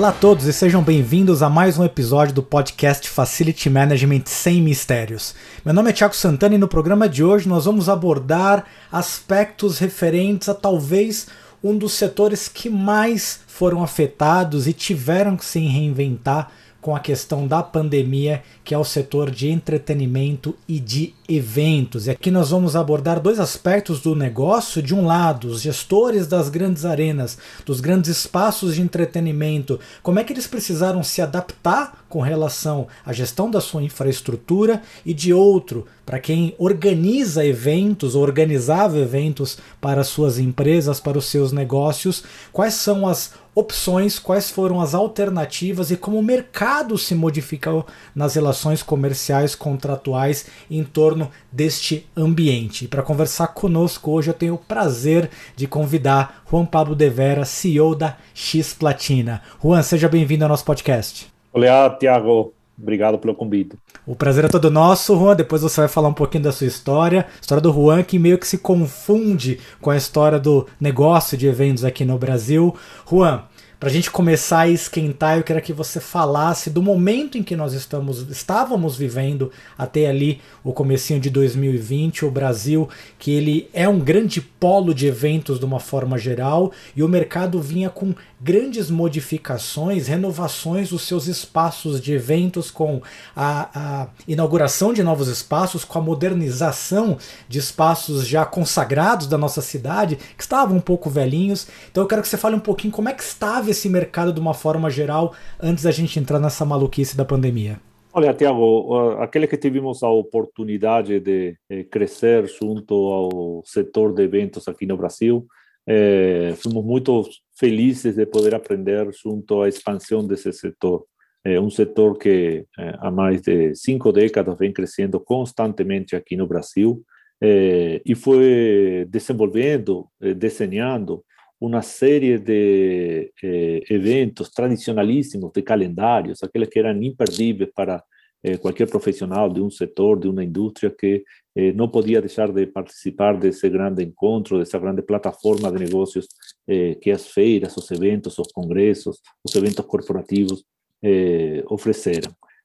Olá a todos e sejam bem-vindos a mais um episódio do podcast Facility Management Sem Mistérios. Meu nome é Thiago Santana e no programa de hoje nós vamos abordar aspectos referentes a talvez um dos setores que mais foram afetados e tiveram que se reinventar com a questão da pandemia, que é o setor de entretenimento e de eventos. E aqui nós vamos abordar dois aspectos do negócio. De um lado, os gestores das grandes arenas, dos grandes espaços de entretenimento, como é que eles precisaram se adaptar com relação à gestão da sua infraestrutura, e de outro, para quem organiza eventos ou organizava eventos para suas empresas, para os seus negócios, quais são as opções, quais foram as alternativas e como o mercado se modificou nas relações comerciais contratuais em torno deste ambiente. Para conversar conosco hoje eu tenho o prazer de convidar Juan Pablo de Vera, CEO da X Platina. Juan, seja bem-vindo ao nosso podcast. Olá, Tiago. Obrigado pelo convite. O prazer é todo nosso, Juan. Depois você vai falar um pouquinho da sua história. História do Juan, que meio que se confunde com a história do negócio de eventos aqui no Brasil. Juan, para a gente começar a esquentar, eu queria que você falasse do momento em que nós estamos, estávamos vivendo até ali o comecinho de 2020, o Brasil, que ele é um grande polo de eventos de uma forma geral, e o mercado vinha com grandes modificações, renovações dos seus espaços de eventos, com a, a inauguração de novos espaços, com a modernização de espaços já consagrados da nossa cidade, que estavam um pouco velhinhos. Então eu quero que você fale um pouquinho como é que estava esse mercado de uma forma geral antes da gente entrar nessa maluquice da pandemia? Olha, Tiago, aquele que tivemos a oportunidade de eh, crescer junto ao setor de eventos aqui no Brasil, eh, fomos muito felizes de poder aprender junto à expansão desse setor. É um setor que eh, há mais de cinco décadas vem crescendo constantemente aqui no Brasil eh, e foi desenvolvendo, eh, desenhando uma série de eh, eventos tradicionalíssimos, de calendários, aqueles que eram imperdíveis para eh, qualquer profissional de um setor, de uma indústria que eh, não podia deixar de participar desse grande encontro, dessa grande plataforma de negócios eh, que as feiras, os eventos, os congressos, os eventos corporativos eh.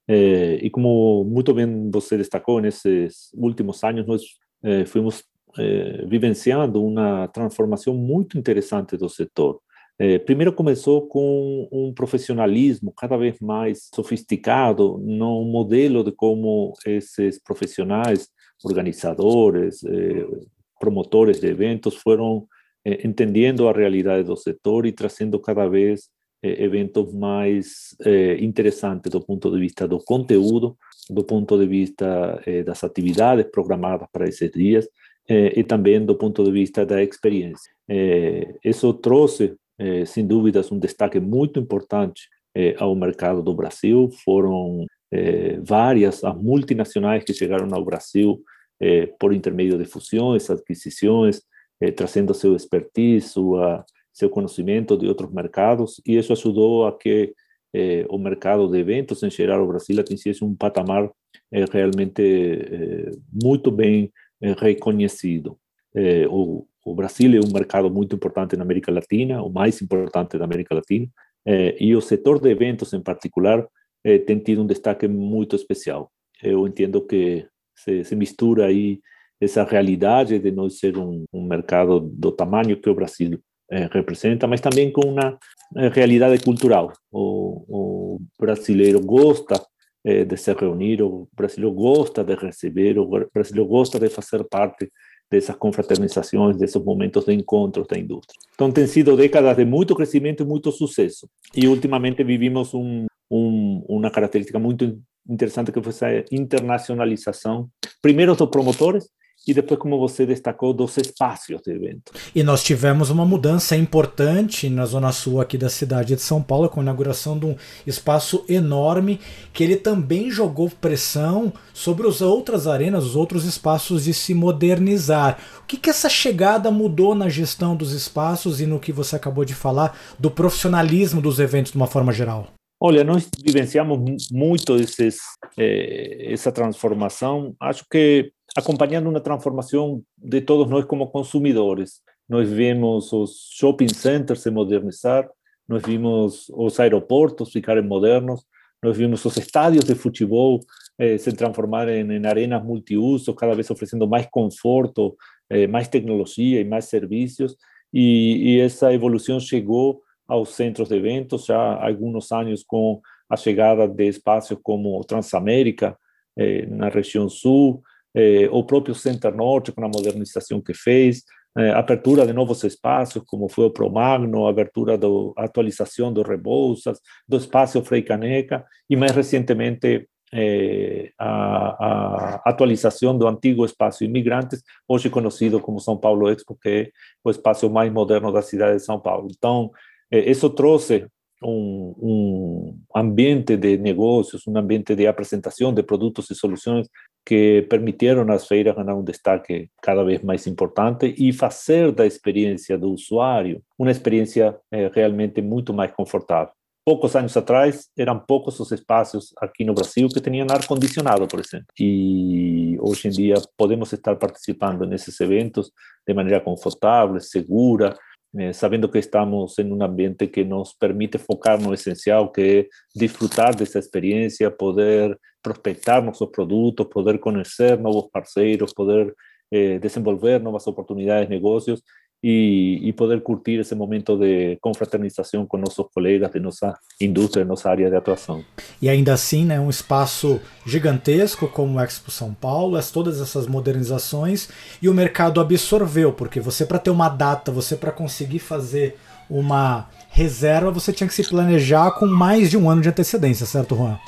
Eh, e como muito bem você destacou, nesses últimos anos nós eh, vivenciando uma transformação muito interessante do setor. Eh, primeiro começou com um profissionalismo cada vez mais sofisticado no modelo de como esses profissionais, organizadores, eh, promotores de eventos foram eh, entendendo a realidade do setor e trazendo cada vez eh, eventos mais eh, interessantes do ponto de vista do conteúdo, do ponto de vista das atividades programadas para esses dias e também do ponto de vista da experiência. Isso trouxe, eh, sem dúvidas, um destaque muito importante eh, ao mercado do Brasil. Foram eh, várias as multinacionais que chegaram ao Brasil eh, por intermédio de fusões, aquisições, trazendo seu expertise, sua, seu conhecimento de outros mercados, e isso ajudou a que o mercado de eventos em geral o Brasil atingisse um patamar realmente muito bem reconhecido. Eh, o, o, Brasil é um mercado muito importante na América Latina, o mais importante da América Latina, eh, e o setor de eventos em particular eh, tem tido um destaque muito especial. Eu entendo que se, se mistura aí essa realidade de nós ser um, um mercado do tamanho que o Brasil representa, mas também com uma realidade cultural. O, o brasileiro gosta eh, de se reunir, o brasileiro gosta de receber, o brasileiro gosta de fazer parte dessas confraternizações, desses momentos de encontros da indústria. Então, tem sido décadas de muito crescimento e muito sucesso. E, ultimamente, vivimos um, um, uma característica muito interessante que foi essa internacionalização, primeiro dos promotores e depois, como você destacou, dos espaços de evento. E nós tivemos uma mudança importante na zona sul aqui da cidade de São Paulo, com a inauguração de um espaço enorme, que ele também jogou pressão sobre as outras arenas, os outros espaços de se modernizar. O que, que essa chegada mudou na gestão dos espaços e no que você acabou de falar do profissionalismo dos eventos de uma forma geral? Olha, nós vivenciamos muito esses, eh, essa transformação. Acho que acompanhando uma transformação de todos nós como consumidores. Nós vemos os shopping centers se modernizar, nós vimos os aeroportos ficarem modernos, nós vimos os estádios de futebol eh, se transformarem em arenas multiuso, cada vez oferecendo mais conforto, eh, mais tecnologia e mais serviços, e, e, essa evolução chegou aos centros de eventos já há alguns anos com a chegada de espaços como Transamérica, eh, na região sul, eh, o próprio Center Norte, com a modernização que fez, eh, apertura de novos espaços, como foi o Promagno, abertura da atualização do Rebouças, do espaço Frei Caneca, e mais recentemente eh, a, a, atualização do antigo espaço Imigrantes, hoje conhecido como São Paulo Expo, que é o espaço mais moderno da cidade de São Paulo. Então, eh, isso trouxe um, ambiente de negócios, um ambiente de apresentação de produtos e soluções que permitiram às feiras ganhar um destaque cada vez mais importante e fazer da experiência do usuário uma experiência eh, realmente muito mais confortável. Poucos anos atrás, eram poucos os espaços aqui no Brasil que tinham ar-condicionado, por exemplo. E hoje em dia podemos estar participando nesses eventos de maneira confortável, segura, eh, sabendo que estamos em um ambiente que nos permite focar no essencial, que é desfrutar dessa experiência, poder prospectar nossos produtos, poder conhecer novos parceiros, poder eh, desenvolver novas oportunidades de e, e, poder curtir esse momento de confraternização com nossos colegas de nossa indústria, de nossa área de atuação. E ainda assim, né, um espaço gigantesco como o Expo São Paulo, as, todas essas modernizações e o mercado absorveu, porque você para ter uma data, você para conseguir fazer uma reserva, você tinha que se planejar com mais de um ano de antecedência, certo, Juan?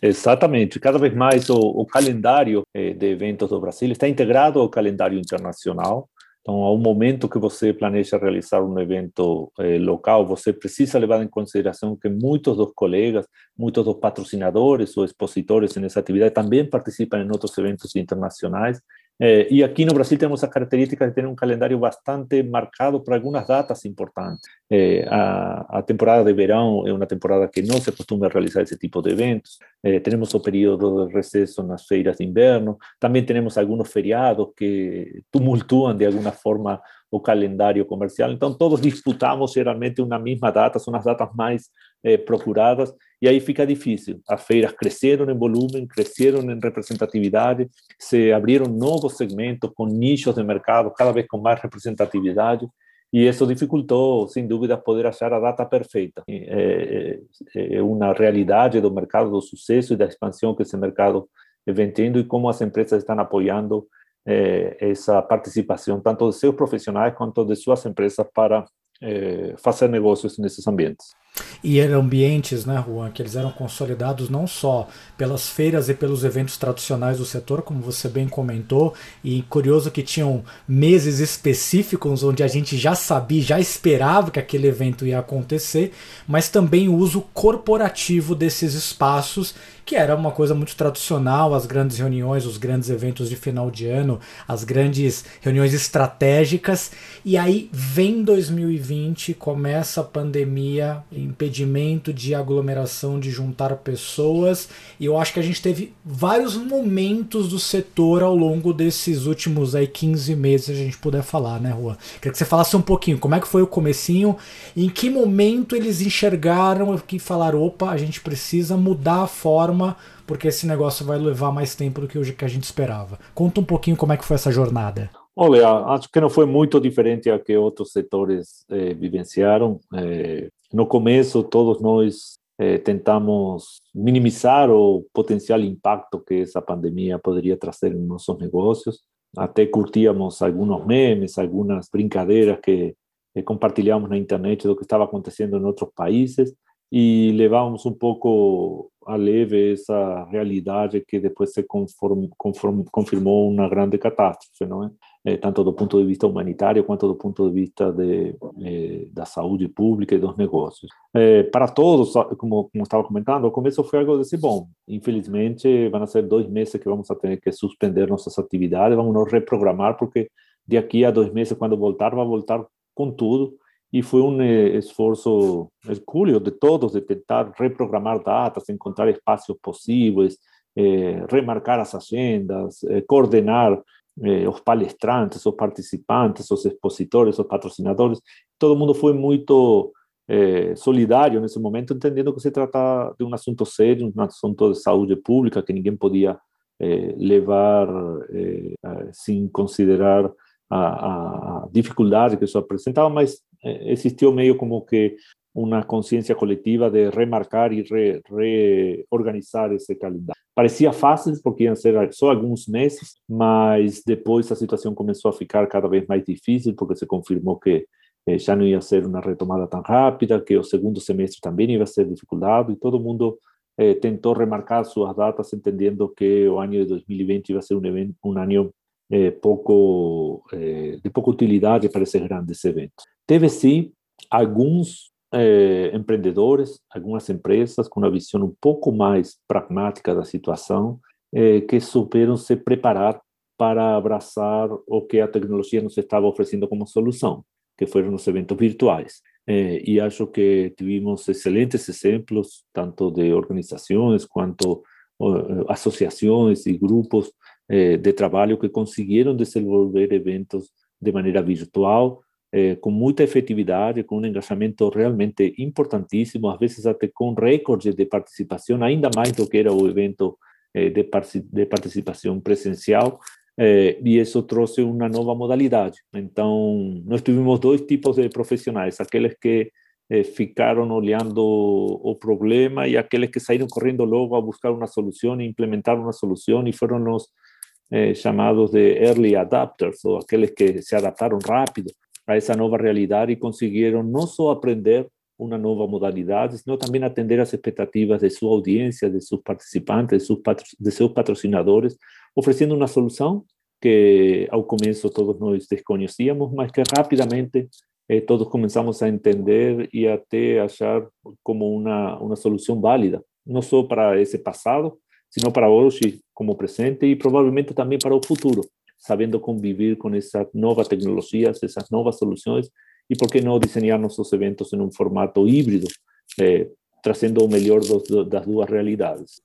Exatamente. Cada vez mais o, o calendário eh, de eventos do Brasil está integrado ao calendário internacional. Então, ao momento que você planeja realizar um evento eh, local, você precisa levar em consideração que muitos dos colegas, muitos dos patrocinadores ou expositores nessa atividade também participam em outros eventos internacionais eh, e aqui no Brasil temos a característica de ter um calendário bastante marcado por algumas datas importantes. Eh, a, a, temporada de verão é uma temporada que não se costuma realizar esse tipo de eventos. Eh, temos o período de recesso nas feiras de inverno. Também temos alguns feriados que tumultuam de alguma forma o calendário comercial. Então, todos disputamos geralmente uma mesma data, são as datas mais eh, procuradas, e aí fica difícil. As feiras cresceram em volume, cresceram em representatividade, se abriram novos segmentos com nichos de mercado cada vez com mais representatividade, e isso dificultou, sem dúvida, poder achar a data perfeita. É, é, é uma realidade do mercado, do sucesso e da expansão que esse mercado vem tendo e como as empresas estão apoiando eh, essa participação, tanto de seus profissionais quanto de suas empresas, para eh, fazer negócios nesses ambientes. E eram ambientes, né, Juan, que eles eram consolidados não só pelas feiras e pelos eventos tradicionais do setor, como você bem comentou, e curioso que tinham meses específicos onde a gente já sabia, já esperava que aquele evento ia acontecer, mas também o uso corporativo desses espaços que era uma coisa muito tradicional, as grandes reuniões, os grandes eventos de final de ano, as grandes reuniões estratégicas. E aí vem 2020, começa a pandemia, impedimento de aglomeração, de juntar pessoas. E eu acho que a gente teve vários momentos do setor ao longo desses últimos aí 15 meses, se a gente puder falar, né, Rua? Queria que você falasse um pouquinho como é que foi o comecinho, em que momento eles enxergaram que falaram, opa, a gente precisa mudar a forma porque esse negócio vai levar mais tempo do que que a gente esperava. Conta um pouquinho como é que foi essa jornada. Olha, acho que não foi muito diferente a que outros setores eh, vivenciaram. Eh, no começo, todos nós eh, tentamos minimizar o potencial impacto que essa pandemia poderia trazer em nossos negócios. Até curtíamos alguns memes, algumas brincadeiras que, que compartilhamos na internet do que estava acontecendo em outros países e levamos um pouco a leve essa realidade que depois se conform, conform, confirmou uma grande catástrofe, não? É? Tanto do ponto de vista humanitário quanto do ponto de vista de, é, da saúde pública e dos negócios. É, para todos, como, como estava comentando, o começo foi algo desse bom. Infelizmente, vão ser dois meses que vamos ter que suspender nossas atividades, vamos nos reprogramar, porque de aqui a dois meses, quando voltar, vai voltar com tudo e foi um eh, esforço hercúleo de todos de tentar reprogramar datas, encontrar espaços possíveis, eh, remarcar as agendas, eh, coordenar eh, os palestrantes, os participantes, os expositores, os patrocinadores. Todo mundo foi muito eh, solidário nesse momento, entendendo que se trata de um assunto sério, um assunto de saúde pública que ninguém podia eh, levar eh, sem considerar a, a, dificuldade que isso apresentava, mas eh, existiu meio como que uma consciência coletiva de remarcar e re, reorganizar esse calendário. Parecia fácil, porque iam ser só alguns meses, mas depois a situação começou a ficar cada vez mais difícil, porque se confirmou que eh, já não ia ser uma retomada tão rápida, que o segundo semestre também ia ser dificultado, e todo mundo eh, remarcar suas datas, entendendo que o ano de 2020 ia ser um, evento, um eh, de pouca utilidade para esses grandes eventos. Teve sim alguns eh, empreendedores, algumas empresas com uma visão um pouco mais pragmática da situação, eh, que souberam se preparar para abraçar o que a tecnologia nos estava oferecendo como solução, que foram os eventos virtuais. Eh, e acho que tivemos excelentes exemplos, tanto de organizações quanto uh, associações e grupos de trabalho que conseguiram desenvolver eventos de maneira virtual, eh, com muita efetividade, com um engajamento realmente importantíssimo, às vezes até com recordes de participação, ainda mais do que era o evento eh, de, de, presencial, eh, e isso trouxe uma nova modalidade. Então, nós tivemos dois tipos de profissionais, aqueles que eh, ficaram olhando o problema e aqueles que saíram correndo logo a buscar uma solução e implementar uma solução e foram os eh, chamados de early adapters, ou aqueles que se adaptaram rápido a essa nova realidade e conseguiram não só aprender uma nova modalidade, senão também atender às expectativas de sua audiência, de seus participantes, de seus patrocinadores, oferecendo uma solução que ao começo todos nós desconhecíamos, mas que rapidamente eh, todos começamos a entender e até achar como uma, uma solução válida, não só para esse passado, sino para hoje como presente e provavelmente também para o futuro, sabendo conviver com essas novas tecnologias, essas novas soluções e por que não desenhar nossos eventos em um formato híbrido, eh, trazendo o melhor dos, das duas realidades.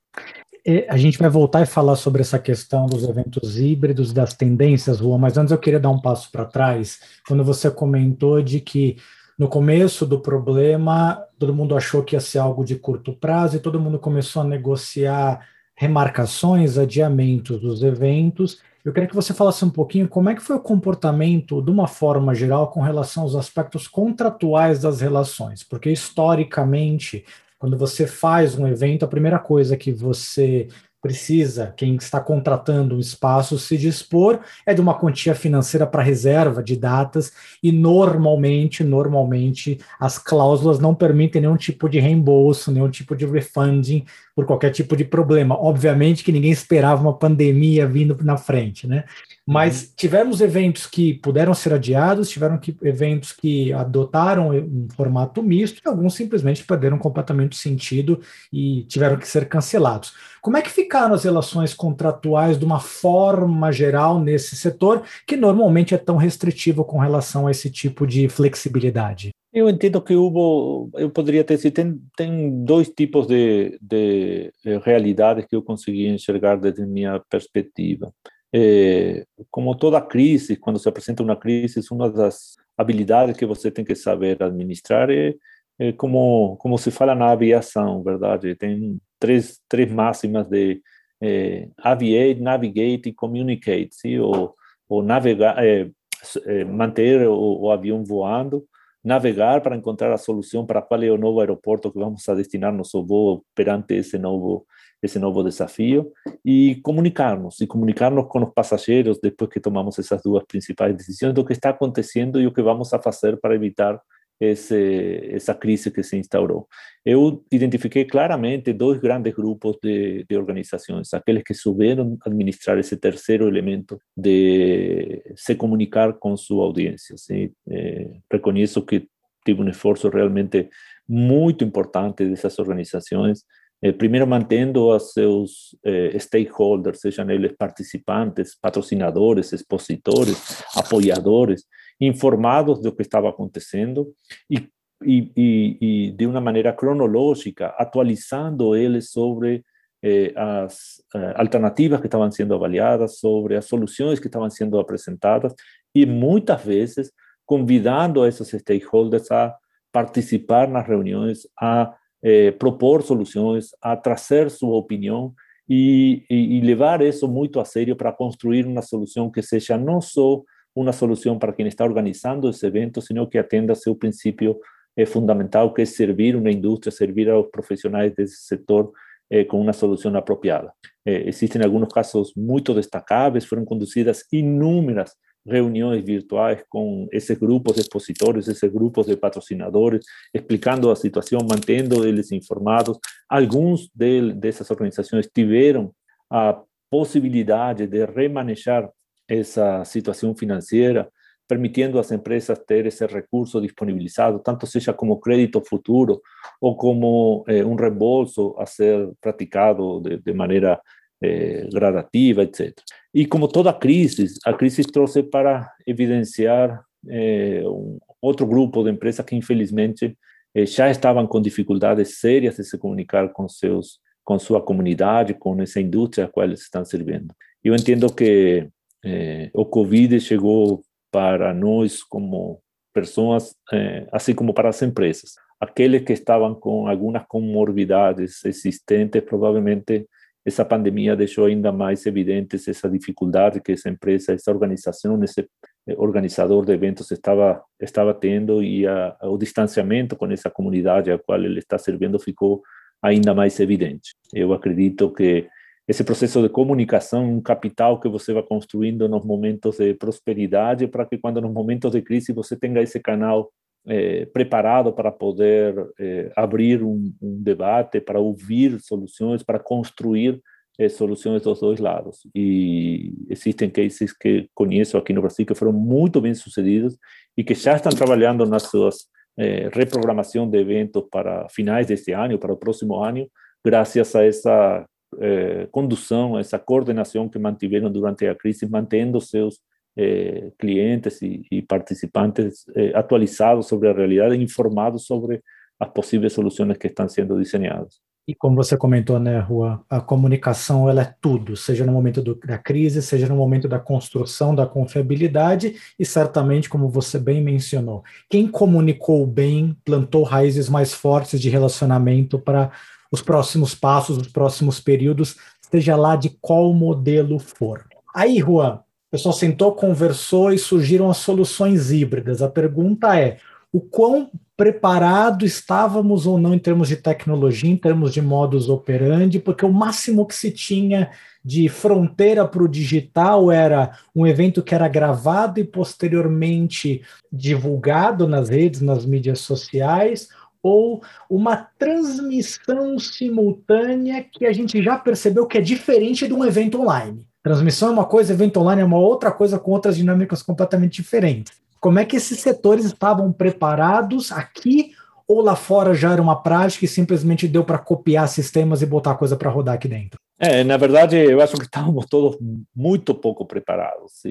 A gente vai voltar e falar sobre essa questão dos eventos híbridos, das tendências, Juan, mas antes eu queria dar um passo para trás, quando você comentou de que no começo do problema todo mundo achou que ia ser algo de curto prazo e todo mundo começou a negociar remarcações, adiamentos dos eventos. Eu queria que você falasse um pouquinho como é que foi o comportamento, de uma forma geral, com relação aos aspectos contratuais das relações, porque historicamente, quando você faz um evento, a primeira coisa que você precisa, quem está contratando um espaço, se dispor é de uma quantia financeira para reserva de datas e normalmente, normalmente as cláusulas não permitem nenhum tipo de reembolso, nenhum tipo de refunding por qualquer tipo de problema. Obviamente que ninguém esperava uma pandemia vindo na frente, né? Mas uhum. tivemos eventos que puderam ser adiados, tiveram que, eventos que adotaram um formato misto, e alguns simplesmente perderam completamente o sentido e tiveram que ser cancelados. Como é que ficaram as relações contratuais de uma forma geral nesse setor, que normalmente é tão restritivo com relação a esse tipo de flexibilidade? Eu entendo que houve, eu poderia ter sido, tem, tem dois tipos de, de, realidades que eu consegui enxergar desde minha perspectiva. É, como toda crise, quando se apresenta uma crise, uma das habilidades que você tem que saber administrar é, é como, como se fala na aviação, verdade? Tem três, três máximas de é, aviate, navigate e communicate, sim? ou, ou navegar, manter o, o avião voando, navegar para encontrar a solução para qual é o novo aeroporto que vamos a destinar nosso voo perante esse novo esse novo desafio e comunicarmos e comunicarmos com os passageiros depois que tomamos essas duas principais decisões do que está acontecendo e o que vamos a fazer para evitar esse, essa crise que se instaurou. Eu identifiquei claramente dois grandes grupos de, de organizações, aqueles que souberam administrar esse terceiro elemento de se comunicar com sua audiência. Sim? É, reconheço que tive um esforço realmente muito importante dessas organizações, eh, primeiro mantendo os seus eh, stakeholders, sejam eles participantes, patrocinadores, expositores, apoiadores, informados do que estava acontecendo e, e, e, e de uma maneira cronológica, atualizando eles sobre eh, as eh, alternativas que estavam sendo avaliadas, sobre as soluções que estavam sendo apresentadas e muitas vezes convidando esses stakeholders a participar en las reuniones, a eh, propor soluciones, a traer su opinión y, y, llevar eso muy a serio para construir una solución que sea no solo una solución para quien está organizando ese evento, sino que atienda a su principio eh, fundamental, que es servir una industria, servir a los profesionales de ese sector eh, con una solución apropiada. Eh, existen algunos casos muy destacables, fueron conducidas inúmeras reuniones virtuales con esos grupos de expositores, esos grupos de patrocinadores, explicando la situación, manteniéndoles informados. Algunos de, de esas organizaciones tuvieron la posibilidad de remanejar esa situación financiera, permitiendo a las empresas tener ese recurso disponibilizado, tanto sea como crédito futuro o como eh, un reembolso a ser practicado de, de manera eh, gradativa, etc. Y como toda crisis, a crisis trouxe para evidenciar eh, un, otro grupo de empresas que infelizmente eh, ya estaban con dificultades serias de se comunicar con, seus, con su comunidad, con esa industria a la cual están sirviendo. Yo entiendo que eh, o COVID llegó para nós como pessoas, eh, assim como para as empresas. Aqueles que estavam com algumas comorbidades existentes, provavelmente essa pandemia deixou ainda mais evidentes essa dificuldade que essa empresa, essa organização, esse eh, organizador de eventos estava estava tendo e a, o distanciamento com essa comunidade a qual ele está servindo ficou ainda mais evidente. Eu acredito que esse processo de comunicação, um capital que você vai construindo nos momentos de prosperidade, para que quando nos momentos de crise você tenha esse canal eh, preparado para poder eh, abrir um, um, debate, para ouvir soluções, para construir eh, soluções dos dois lados. E existem cases que conheço aqui no Brasil que foram muito bem sucedidos e que já estão trabalhando nas suas reprogramação de eventos para finais deste ano, para o próximo ano, graças a essa eh, condução, essa coordenação que mantiveram durante a crise, mantendo seus eh, clientes e, e participantes eh, atualizados sobre a realidade informados sobre as possíveis soluções que estão sendo desenhadas. E como você comentou, né, Rua, a comunicação ela é tudo, seja no momento do, da crise, seja no momento da construção da confiabilidade e certamente, como você bem mencionou, quem comunicou bem plantou raízes mais fortes de relacionamento para os próximos passos, os próximos períodos, seja lá de qual modelo for. Aí, Juan, o pessoal sentou, conversou e surgiram as soluções híbridas. A pergunta é: o quão preparado estávamos ou não em termos de tecnologia, em termos de modus operandi, porque o máximo que se tinha de fronteira para o digital era um evento que era gravado e posteriormente divulgado nas redes, nas mídias sociais, ou uma transmissão simultânea que a gente já percebeu que é diferente de um evento online. Transmissão é uma coisa, evento online é uma outra coisa com outras dinâmicas completamente diferentes. Como é que esses setores estavam preparados aqui ou lá fora já era uma prática e simplesmente deu para copiar sistemas e botar coisa para rodar aqui dentro? É, na verdade, eu acho que estávamos todos muito pouco preparados.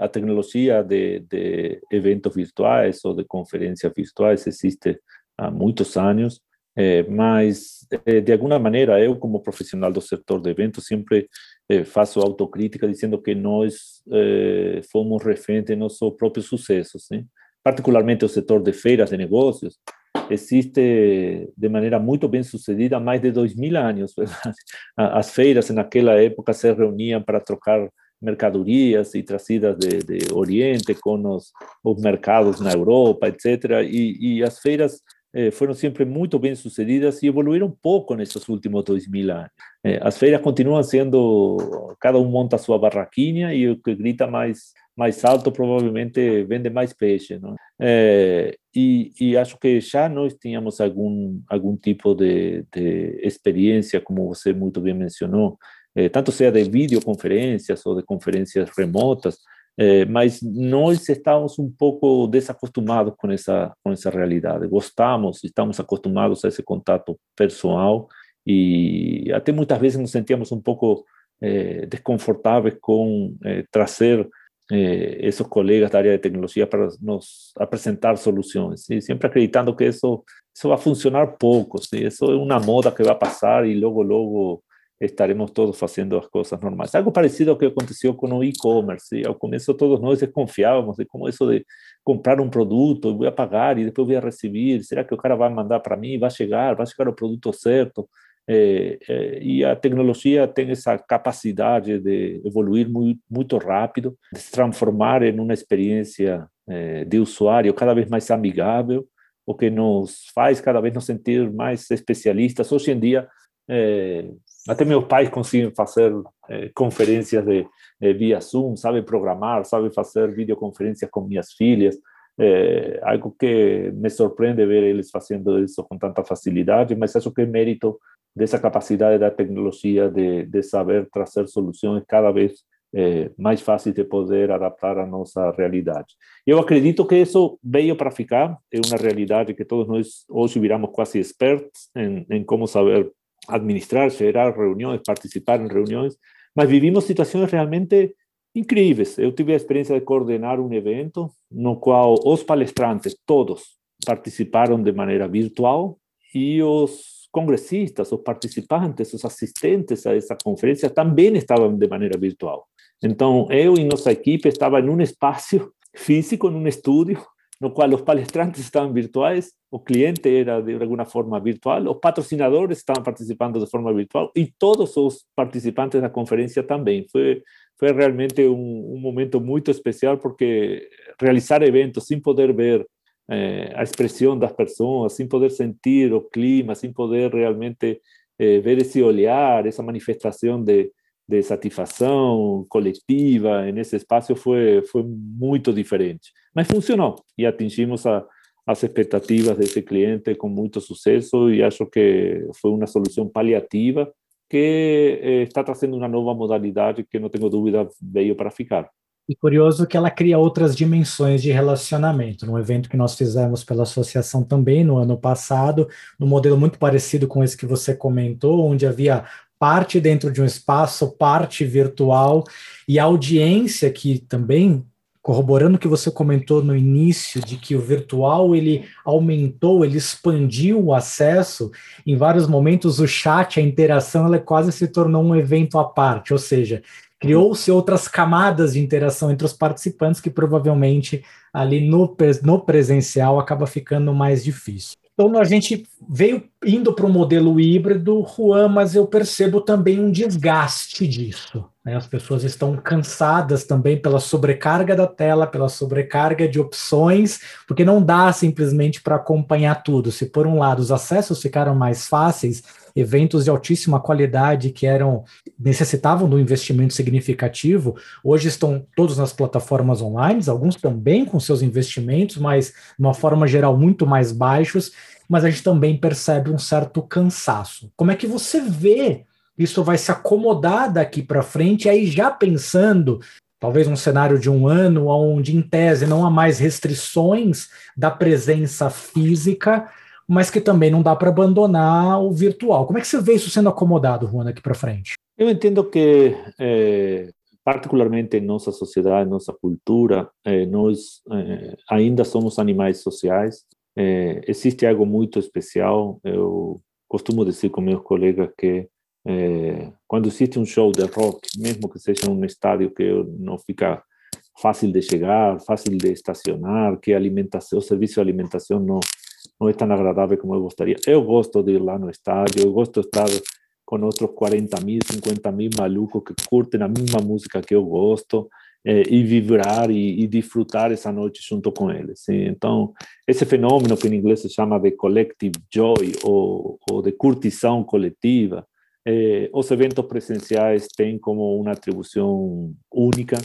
A tecnologia de, de eventos virtuais ou de conferências virtuais existe há muitos anos, eh, mas eh, de alguma maneira eu como profissional do setor de eventos sempre eh, faço autocrítica dizendo que nós fomos refém de nosso próprio sucesso, sim? particularmente o setor de feiras de negócios existe de maneira muito bem sucedida há mais de dois mil anos. As feiras naquela época se reuniam para trocar mercadorias e trazidas de, de Oriente com os, os mercados na Europa, etc. E, e as feiras eh, foram sempre muito bem sucedidas e evoluíram pouco nesses últimos dois mil anos. Eh, as feiras continuam sendo, cada um monta a sua barraquinha e o que grita mais mais alto provavelmente vende mais peixe, não? Eh, e, e, acho que já nós tínhamos algum algum tipo de, de experiência, como você muito bem mencionou, eh, tanto seja de videoconferências ou de conferências remotas, é, mas nós estamos um pouco desacostumados com essa com essa realidade. Gostamos, estamos acostumados a esse contato pessoal e até muitas vezes nos sentíamos um pouco é, desconfortáveis com é, trazer esses colegas da área de tecnologia para nos apresentar soluções, ¿sí? sempre acreditando que isso isso vai funcionar pouco, ¿sí? isso é uma moda que vai passar e logo logo estaremos todos haciendo las cosas normales. Algo parecido a que aconteció con el e-commerce. Al comienzo todos nos desconfiábamos de cómo eso de, comprar um produto, vou pagar e depois vou receber. Será que o cara vai mandar para mim? Vai chegar? Vai chegar o produto certo? E a tecnologia tem essa capacidade de evoluir muito, muito rápido, de se transformar em uma experiência é, de usuário cada vez mais amigável, o que nos faz cada vez nos sentir mais especialistas. Hoje em dia, é, até meus pais conseguem fazer é, conferências de, via Zoom, sabem programar, sabem fazer videoconferências com minhas filhas. É algo que me surpreende ver eles fazendo isso com tanta facilidade, mas acho que é mérito dessa capacidade da tecnologia de, de saber trazer soluções cada vez é, mais fáceis de poder adaptar à nossa realidade. Eu acredito que isso veio para ficar, é uma realidade que todos nós hoje viramos quase expertos em, em como saber administrar, gerar reuniões, participar em reuniões, mas vivimos situações realmente incríveis. Eu tive a experiência de coordenar um evento no qual os palestrantes, todos, participaram de maneira virtual e os congressistas, os participantes, os assistentes a essa conferência também estavam de maneira virtual. Então, eu e nossa equipe estava em um espaço físico, em um estúdio, no qual os palestrantes estavam virtuais, o cliente era de alguma forma virtual, os patrocinadores estavam participando de forma virtual e todos os participantes da conferência também. Foi foi realmente um, um momento muito especial porque realizar eventos sem poder ver eh, a expressão das pessoas, sem poder sentir o clima, sem poder realmente eh, ver esse olhar, essa manifestação de, de satisfação coletiva nesse espaço foi, foi muito diferente. Mas funcionou e atingimos a, as expectativas desse cliente com muito sucesso e acho que foi uma solução paliativa que eh, está trazendo uma nova modalidade que não tenho dúvida veio para ficar. E curioso que ela cria outras dimensões de relacionamento. No evento que nós fizemos pela associação também no ano passado, num modelo muito parecido com esse que você comentou, onde havia parte dentro de um espaço, parte virtual, e a audiência que também corroborando o que você comentou no início de que o virtual ele aumentou, ele expandiu o acesso, em vários momentos o chat, a interação, ela quase se tornou um evento à parte, ou seja, criou-se outras camadas de interação entre os participantes que provavelmente ali no, no presencial acaba ficando mais difícil. Então a gente veio indo para o modelo híbrido, Juan, mas eu percebo também um desgaste disso. Né? As pessoas estão cansadas também pela sobrecarga da tela, pela sobrecarga de opções, porque não dá simplesmente para acompanhar tudo. Se por um lado os acessos ficaram mais fáceis, eventos de altíssima qualidade que eram necessitavam de um investimento significativo, hoje estão todos nas plataformas online, alguns também com seus investimentos, mas de uma forma geral muito mais baixos, mas a gente também percebe um certo cansaço. Como é que você vê isso vai se acomodar daqui para frente, aí já pensando talvez um cenário de um ano onde, em tese, não há mais restrições da presença física, mas que também não dá para abandonar o virtual. Como é que você vê isso sendo acomodado, Juan, aqui para frente? Eu entendo que, é, particularmente em nossa sociedade, nossa cultura, é, nós é, ainda somos animais sociais. existe algo muito especial. Eu costumo dizer com meus colegas que quando existe um show de rock, mesmo que seja um estádio que não fica fácil de chegar, fácil de estacionar, que a alimentação, o serviço de alimentação não não é tão agradável como eu gostaria. Eu gosto de ir lá no estádio, eu gosto de estar com outros 40 mil, 50 mil malucos que curtem a mesma música que eu gosto eh, vibrar e, e desfrutar essa noite junto com eles. Sim? Então, esse fenômeno que em inglês se chama de collective joy ou, ou de curtição coletiva, eh, os eventos presenciais têm como uma atribuição única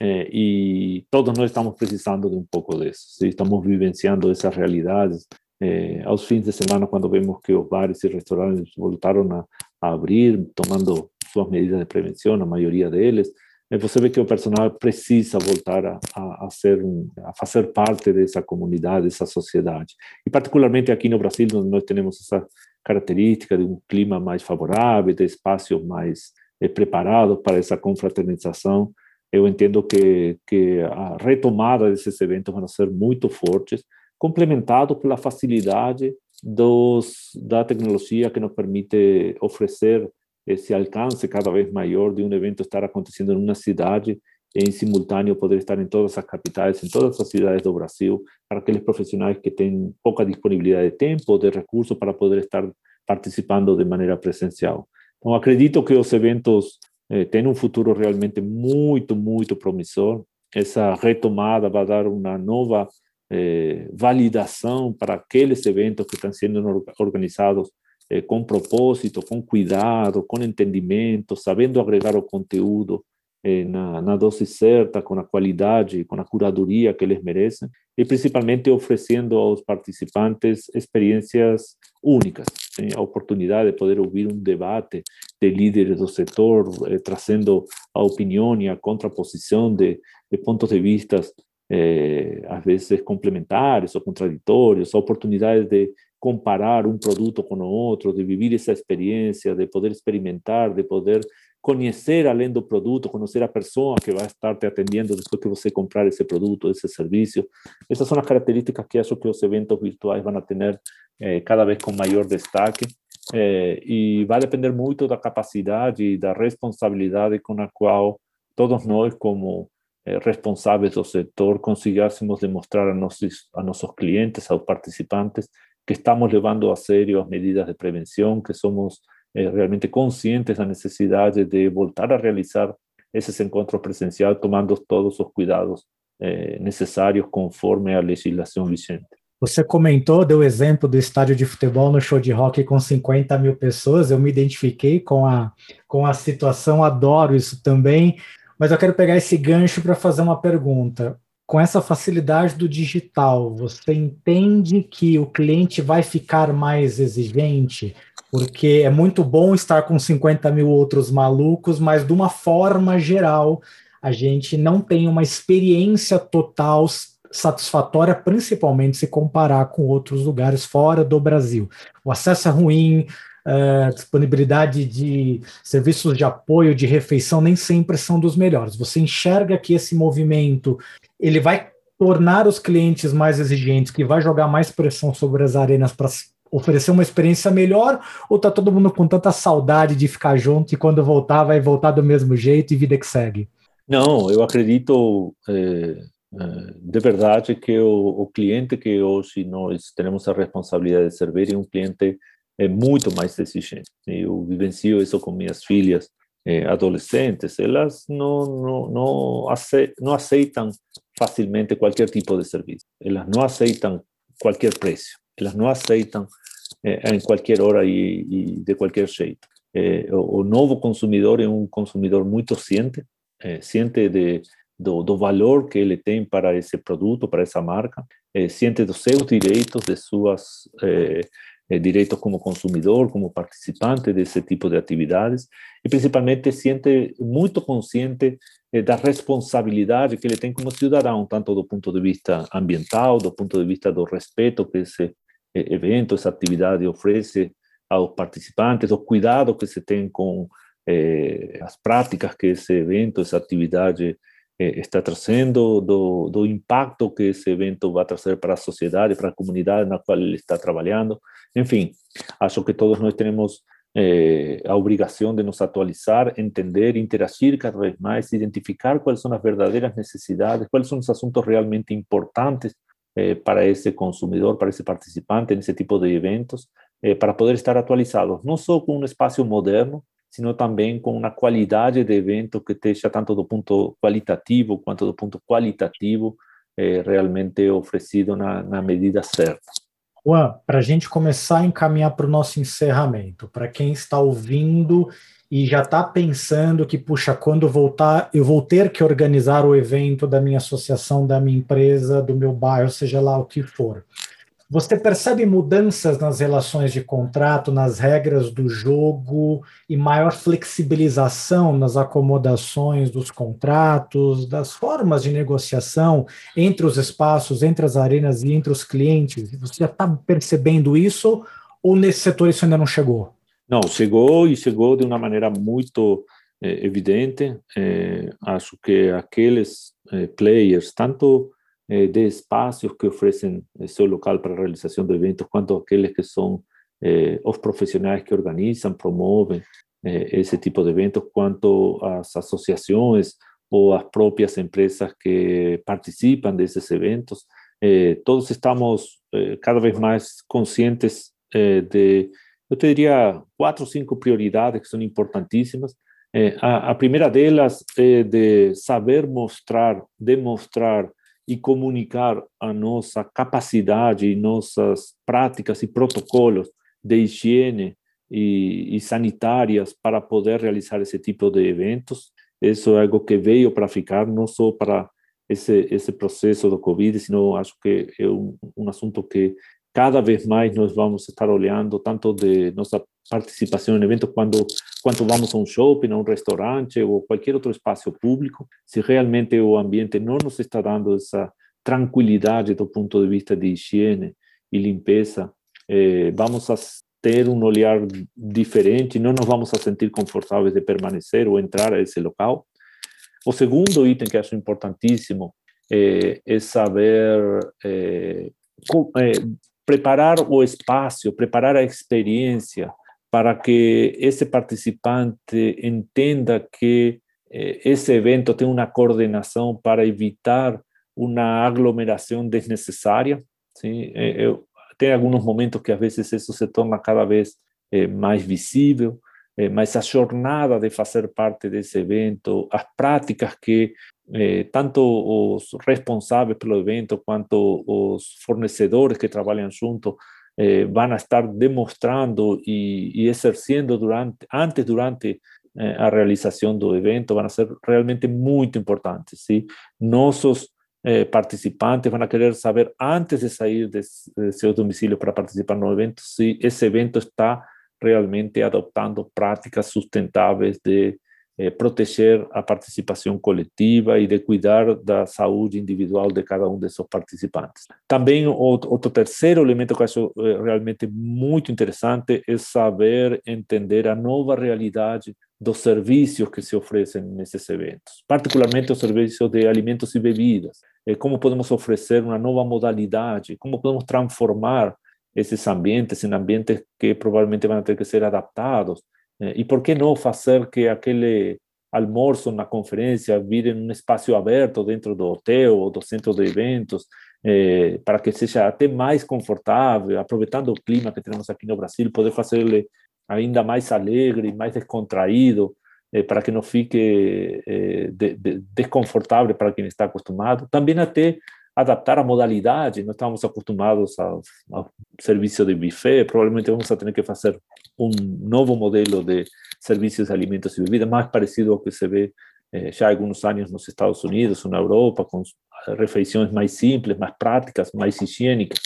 eh, todos nós estamos precisando de um pouco disso. Estamos vivenciando essas realidades. Eh, aos fins de semana, quando vemos que os bares e restaurantes voltaram a, a abrir, tomando suas medidas de prevenção, a maioria deles, eh, você vê que o personal precisa voltar a, a, a, ser um, a fazer parte dessa comunidade, dessa sociedade. E particularmente aqui no Brasil, onde nós temos essa característica de um clima mais favorável, de espaços mais eh, preparados para essa confraternização, eu entendo que, que a retomada desses eventos vão ser muito fortes, complementado pela facilidade dos, da tecnologia que nos permite oferecer esse alcance cada vez maior de um evento estar acontecendo em uma cidade em simultâneo poder estar em todas as capitais, em todas as cidades do Brasil, para aqueles profissionais que têm pouca disponibilidade de tempo ou de recursos para poder estar participando de maneira presencial. Então, acredito que os eventos eh, têm um futuro realmente muito, muito promissor. Essa retomada vai dar uma nova eh, validação para aqueles eventos que estão sendo organizados eh, com propósito, com cuidado, com entendimento, sabendo agregar o conteúdo eh, na, na dose certa, com a qualidade, com a curadoria que eles merecem, e principalmente oferecendo aos participantes experiências únicas, a oportunidade de poder ouvir um debate de líderes do setor, eh, trazendo a opinião e a contraposição de, de pontos de vista eh, às vezes complementares ou contraditórios, a oportunidade de comparar um produto com o outro, de viver essa experiência, de poder experimentar, de poder conhecer além do produto, conhecer a pessoa que vai estar te atendendo depois que você comprar esse produto, esse serviço. Essas são as características que acho que os eventos virtuais vão ter eh, cada vez com maior destaque. Eh, e vai depender muito da capacidade e da responsabilidade com a qual todos nós, como responsáveis do setor, consigássemos demonstrar a nossos, a nossos clientes, aos participantes, que estamos levando a sério as medidas de prevenção, que somos eh, realmente conscientes da necessidade de voltar a realizar esses encontros presenciais, tomando todos os cuidados eh, necessários conforme a legislação vigente. Você comentou, deu exemplo do estádio de futebol no show de rock com 50 mil pessoas. Eu me identifiquei com a, com a situação, adoro isso também. Mas eu quero pegar esse gancho para fazer uma pergunta. Com essa facilidade do digital, você entende que o cliente vai ficar mais exigente? porque é muito bom estar com 50 mil outros malucos, mas de uma forma geral, a gente não tem uma experiência total satisfatória, principalmente se comparar com outros lugares fora do Brasil. O acesso é ruim, a disponibilidade de serviços de apoio, de refeição, nem sempre são dos melhores. Você enxerga que esse movimento ele vai tornar os clientes mais exigentes, que vai jogar mais pressão sobre as arenas para oferecer uma experiência melhor ou tá todo mundo com tanta saudade de ficar junto e quando voltar vai voltar do mesmo jeito e vida que segue? Não, eu acredito é, de verdade que o, o, cliente que hoje nós temos a responsabilidade de servir é um cliente é muito mais exigente. Eu vivencio isso com minhas filhas é, adolescentes, elas não, não, não, aceitam, não aceitam facilmente qualquer tipo de serviço, elas não aceitam qualquer preço, elas não aceitam eh, em qualquer hora e, e de qualquer jeito. Eh, o, o, novo consumidor é um consumidor muito ciente, eh, ciente de, do, do, valor que ele tem para esse produto, para essa marca, ciente dos seus direitos, de suas direitos como consumidor, como participante desse tipo de atividades, e principalmente siente muito consciente da responsabilidade que ele tem como cidadão, tanto do ponto de vista ambiental, do ponto de vista do respeito que esse evento, essa atividade oferece aos participantes, o cuidado que se tem com eh, as práticas que esse evento, essa atividade eh, está trazendo, do, impacto que esse evento vai trazer para a sociedade, para a comunidade na qual ele está trabalhando. Enfim, acho que todos nós temos eh, a obrigação de nos atualizar, entender, interagir cada vez mais, identificar quais são as verdadeiras necessidades, quais são os assuntos realmente importantes eh, para esse consumidor, para esse participante nesse tipo de eventos, eh, para poder estar atualizados, não só com um espaço moderno, sino também com uma qualidade de evento que esteja tanto do ponto qualitativo quanto do ponto qualitativo eh, realmente oferecido na, na medida certa. Juan, para a gente começar a encaminhar para o nosso encerramento, para quem está ouvindo e já está pensando que, puxa, quando voltar, eu vou ter que organizar o evento da minha associação, da minha empresa, do meu bairro, seja lá o que for. Você percebe mudanças nas relações de contrato, nas regras do jogo e maior flexibilização nas acomodações dos contratos, das formas de negociação entre os espaços, entre as arenas e entre os clientes? Você já está percebendo isso ou nesse setor isso ainda não chegou? Não, chegou e chegou de uma maneira muito eh, evidente. Eh, acho que aqueles eh, players, tanto eh, de espaços que oferecem seu local para a realização de eventos, quanto aqueles que são eh, os profissionais que organizam, promovem eh, esse tipo de eventos, quanto as associações ou as próprias empresas que participam desses eventos. Eh, todos estamos eh, cada vez mais conscientes eh, de, eu te diria, quatro ou cinco prioridades que são importantíssimas. a, a primeira delas é de saber mostrar, demonstrar e comunicar a nossa capacidade e nossas práticas e protocolos de higiene e, e, sanitárias para poder realizar esse tipo de eventos. Isso é algo que veio para ficar, não só para esse esse processo do Covid, sino acho que é um, um assunto que cada vez mais nós vamos estar olhando, tanto de nossa participação em eventos, quando, quando vamos a um shopping, a um restaurante ou qualquer outro espaço público, se realmente o ambiente não nos está dando essa tranquilidade do ponto de vista de higiene e limpeza, eh, vamos a ter um olhar diferente, não nos vamos a sentir confortáveis de permanecer ou entrar a esse local. O segundo item que acho importantíssimo é, é saber é, é, preparar o espaço, preparar a experiência para que esse participante entenda que eh, esse evento tem uma coordenação para evitar uma aglomeração desnecessária. Sim? Eu, tem alguns momentos que às vezes isso se torna cada vez eh, mais visível, eh, mas a jornada de fazer parte desse evento, as práticas que eh, tanto os responsáveis pelo evento quanto os fornecedores que trabalham junto eh, vão estar demonstrando e, e exercendo durante, antes, durante eh, a realização do evento, vão ser realmente muito importantes. ¿sí? Nossos eh, participantes vão querer saber antes de sair de, de seu domicílio para participar no evento se esse evento está realmente adoptando práticas sustentáveis de eh, proteger a participação coletiva e de cuidar da saúde individual de cada um desses participantes. Também outro terceiro elemento que eu acho eh, realmente muito interessante é saber entender a nova realidade dos serviços que se oferecem nesses eventos, particularmente os serviços de alimentos e bebidas. Eh, como podemos oferecer uma nova modalidade, como podemos transformar esses ambientes em ambientes que provavelmente vão ter que ser adaptados e por que não fazer que aquele almoço na conferência vire um espaço aberto dentro do hotel ou do centro de eventos, eh, para que seja até mais confortável, aproveitando o clima que temos aqui no Brasil, poder fazer ele ainda mais alegre, mais descontraído, eh, para que não fique eh, de, de, desconfortável para quem está acostumado. Também até adaptar a modalidade, nós estamos acostumados ao, ao serviço de buffet, provavelmente vamos ter que fazer um novo modelo de serviços de alimentos e bebidas, mais parecido ao que se vê eh, já há alguns anos nos Estados Unidos na Europa, com refeições mais simples, mais práticas, mais higiênicas.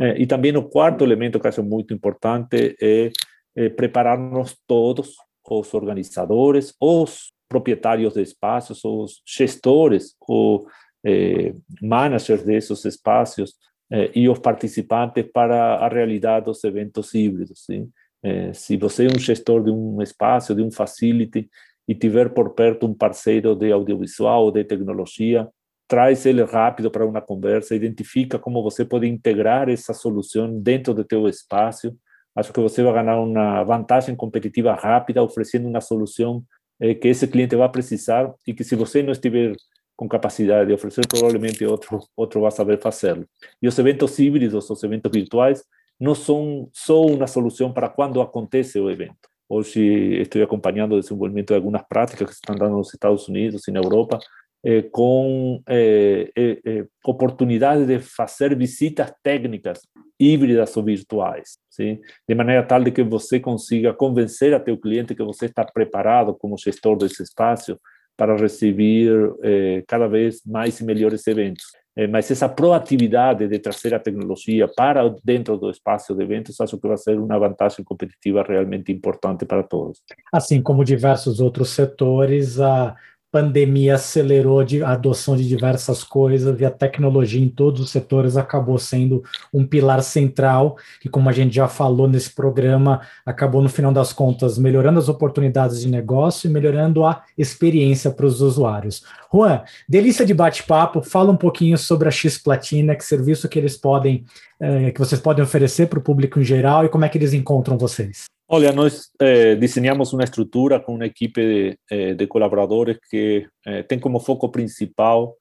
Eh, e também o quarto elemento que acho muito importante é, é preparar-nos todos, os organizadores, os proprietários de espaços, os gestores, ou eh, managers desses espaços eh, e os participantes para a realidade dos eventos híbridos. Sim? Eh, se você é gestor de um espaço, de um facility, e tiver por perto um parceiro de audiovisual ou de tecnologia, traz ele rápido para uma conversa, identifica como você pode integrar essa solução dentro do teu espaço. Acho que você vai ganhar uma vantagem competitiva rápida, oferecendo uma solução eh, que esse cliente vai precisar e que se você não estiver com capacidade de oferecer, provavelmente outro, outro vai saber fazê-lo. E os eventos híbridos, os eventos virtuais, não são só uma solução para quando acontece o evento. Hoje estou acompanhando o desenvolvimento de algumas práticas que estão dando nos Estados Unidos e na Europa, eh, com eh, eh, oportunidade de fazer visitas técnicas híbridas ou virtuais, sim? de maneira tal de que você consiga convencer a teu cliente que você está preparado como gestor desse espaço para receber eh, cada vez mais e melhores eventos. Eh, mas essa proatividade de trazer a tecnologia para dentro do espaço de eventos, acho que vai ser uma vantagem competitiva realmente importante para todos. Assim como diversos outros setores, a pandemia acelerou a adoção de diversas coisas e a tecnologia em todos os setores acabou sendo um pilar central, que, como a gente já falou nesse programa, acabou, no final das contas, melhorando as oportunidades de negócio e melhorando a experiência para os usuários. Juan, delícia de bate-papo, fala um pouquinho sobre a X Platina, que serviço que eles podem, eh, que vocês podem oferecer para o público em geral e como é que eles encontram vocês. Olha, nós eh, desenhamos uma estrutura com uma equipe de, eh, de colaboradores que eh, como foco principal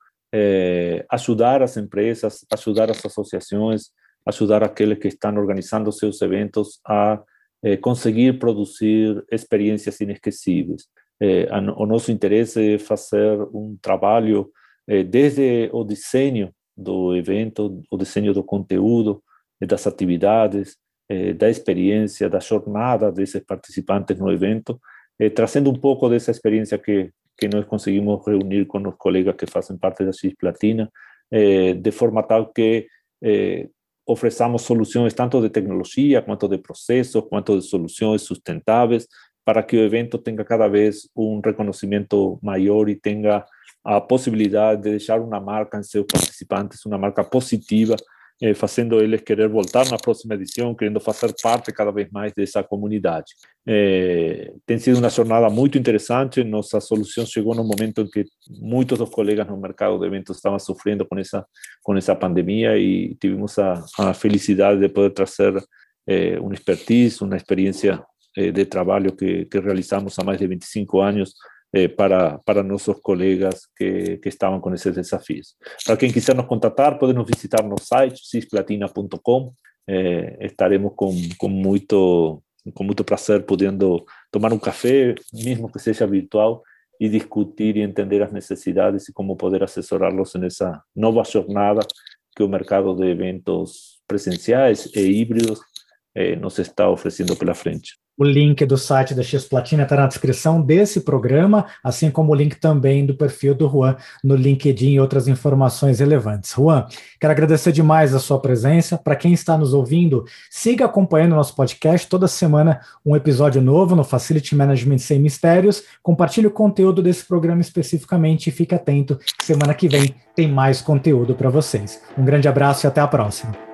ajudar as empresas, ajudar as associações, ajudar aqueles que estão organizando seus eventos a conseguir produzir experiências inesquecíveis. o nosso interesse é fazer um trabalho desde o desenho do evento, o desenho do conteúdo, das atividades, eh, da experiência, da jornada desses participantes no evento, eh, trazendo um pouco dessa experiência que, que nós conseguimos reunir com os colegas que fazem parte da CIS Platina, eh, de forma tal que eh, ofereçamos soluções tanto de tecnologia, quanto de processos, quanto de soluções sustentáveis, para que o evento tenha cada vez um reconhecimento maior e tenha a possibilidade de deixar uma marca em seus participantes, uma marca positiva eh, fazendo eles querer voltar na próxima edição, querendo fazer parte cada vez mais dessa comunidade. Eh, tem sido uma jornada muito interessante, nossa solução chegou no momento em que muitos dos colegas no mercado de eventos estavam sofrendo com essa, com essa pandemia e tivemos a, a felicidade de poder trazer eh, uma expertise, uma experiência eh, de trabalho que, que realizamos há mais de 25 anos eh, para, para nuestros colegas que, que estaban con esos desafíos. Para quien quiser nos contactar, podemos visitar no site cisplatina.com. Eh, estaremos com, com, muito, com muito prazer podendo tomar um café, mesmo que seja virtual, e discutir e entender as necessidades e como poder assessorá-los nessa nova jornada que o mercado de eventos presenciais e híbridos eh, nos está oferecendo pela frente. O link do site da X Platina está na descrição desse programa, assim como o link também do perfil do Juan no LinkedIn e outras informações relevantes. Juan, quero agradecer demais a sua presença. Para quem está nos ouvindo, siga acompanhando o nosso podcast. Toda semana um episódio novo no Facility Management Sem Mistérios. Compartilhe o conteúdo desse programa especificamente e fique atento. Semana que vem tem mais conteúdo para vocês. Um grande abraço e até a próxima.